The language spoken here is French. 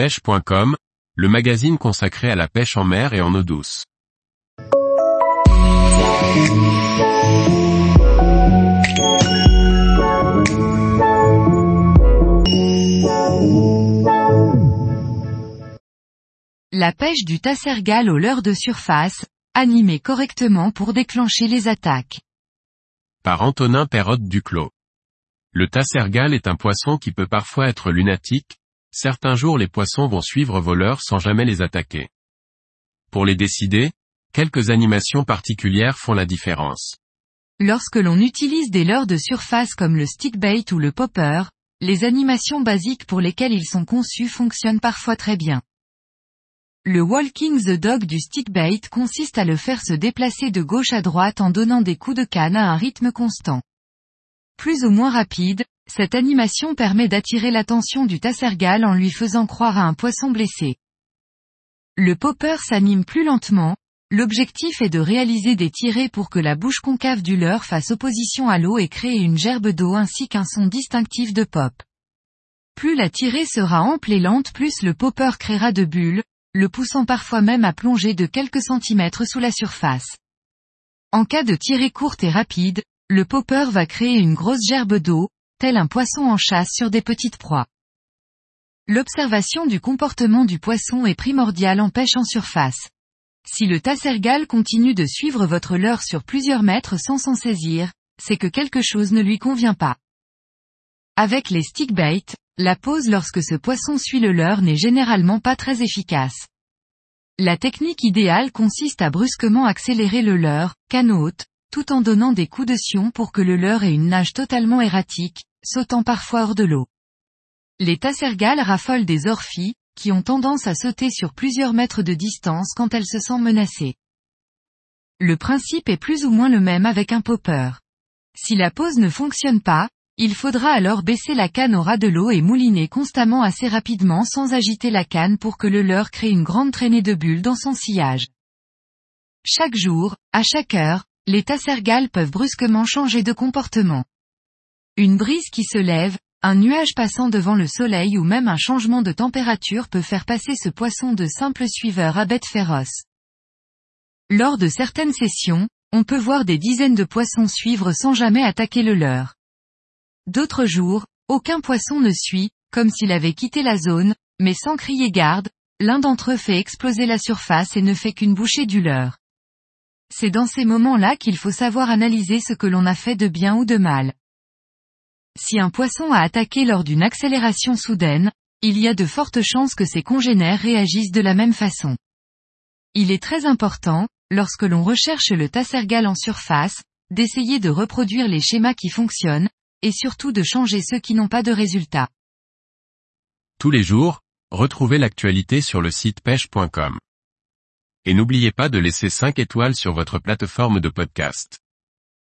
pêche.com, le magazine consacré à la pêche en mer et en eau douce. La pêche du tassergal au leurre de surface, animée correctement pour déclencher les attaques. Par Antonin Perrotte Duclos. Le tassergal est un poisson qui peut parfois être lunatique, certains jours les poissons vont suivre vos leurres sans jamais les attaquer. Pour les décider, quelques animations particulières font la différence. Lorsque l'on utilise des leurres de surface comme le stickbait ou le popper, les animations basiques pour lesquelles ils sont conçus fonctionnent parfois très bien. Le walking the dog du stickbait consiste à le faire se déplacer de gauche à droite en donnant des coups de canne à un rythme constant. Plus ou moins rapide, cette animation permet d'attirer l'attention du tassergal en lui faisant croire à un poisson blessé. Le popper s'anime plus lentement, l'objectif est de réaliser des tirées pour que la bouche concave du leurre fasse opposition à l'eau et créer une gerbe d'eau ainsi qu'un son distinctif de pop. Plus la tirée sera ample et lente plus le popper créera de bulles, le poussant parfois même à plonger de quelques centimètres sous la surface. En cas de tirée courte et rapide, le popper va créer une grosse gerbe d'eau, tel un poisson en chasse sur des petites proies. L'observation du comportement du poisson est primordiale en pêche en surface. Si le tassergal continue de suivre votre leurre sur plusieurs mètres sans s'en saisir, c'est que quelque chose ne lui convient pas. Avec les stickbaits, la pose lorsque ce poisson suit le leurre n'est généralement pas très efficace. La technique idéale consiste à brusquement accélérer le leurre, canot tout en donnant des coups de sion pour que le leurre ait une nage totalement erratique, sautant parfois hors de l'eau. Les tassergales raffolent des orphies, qui ont tendance à sauter sur plusieurs mètres de distance quand elles se sentent menacées. Le principe est plus ou moins le même avec un popper. Si la pose ne fonctionne pas, il faudra alors baisser la canne au ras de l'eau et mouliner constamment assez rapidement sans agiter la canne pour que le leurre crée une grande traînée de bulles dans son sillage. Chaque jour, à chaque heure, les tassergales peuvent brusquement changer de comportement. Une brise qui se lève, un nuage passant devant le soleil ou même un changement de température peut faire passer ce poisson de simple suiveur à bête féroce. Lors de certaines sessions, on peut voir des dizaines de poissons suivre sans jamais attaquer le leurre. D'autres jours, aucun poisson ne suit, comme s'il avait quitté la zone, mais sans crier garde, l'un d'entre eux fait exploser la surface et ne fait qu'une bouchée du leurre. C'est dans ces moments-là qu'il faut savoir analyser ce que l'on a fait de bien ou de mal. Si un poisson a attaqué lors d'une accélération soudaine, il y a de fortes chances que ses congénères réagissent de la même façon. Il est très important, lorsque l'on recherche le tassergal en surface, d'essayer de reproduire les schémas qui fonctionnent, et surtout de changer ceux qui n'ont pas de résultat. Tous les jours, retrouvez l'actualité sur le site pêche.com. Et n'oubliez pas de laisser 5 étoiles sur votre plateforme de podcast.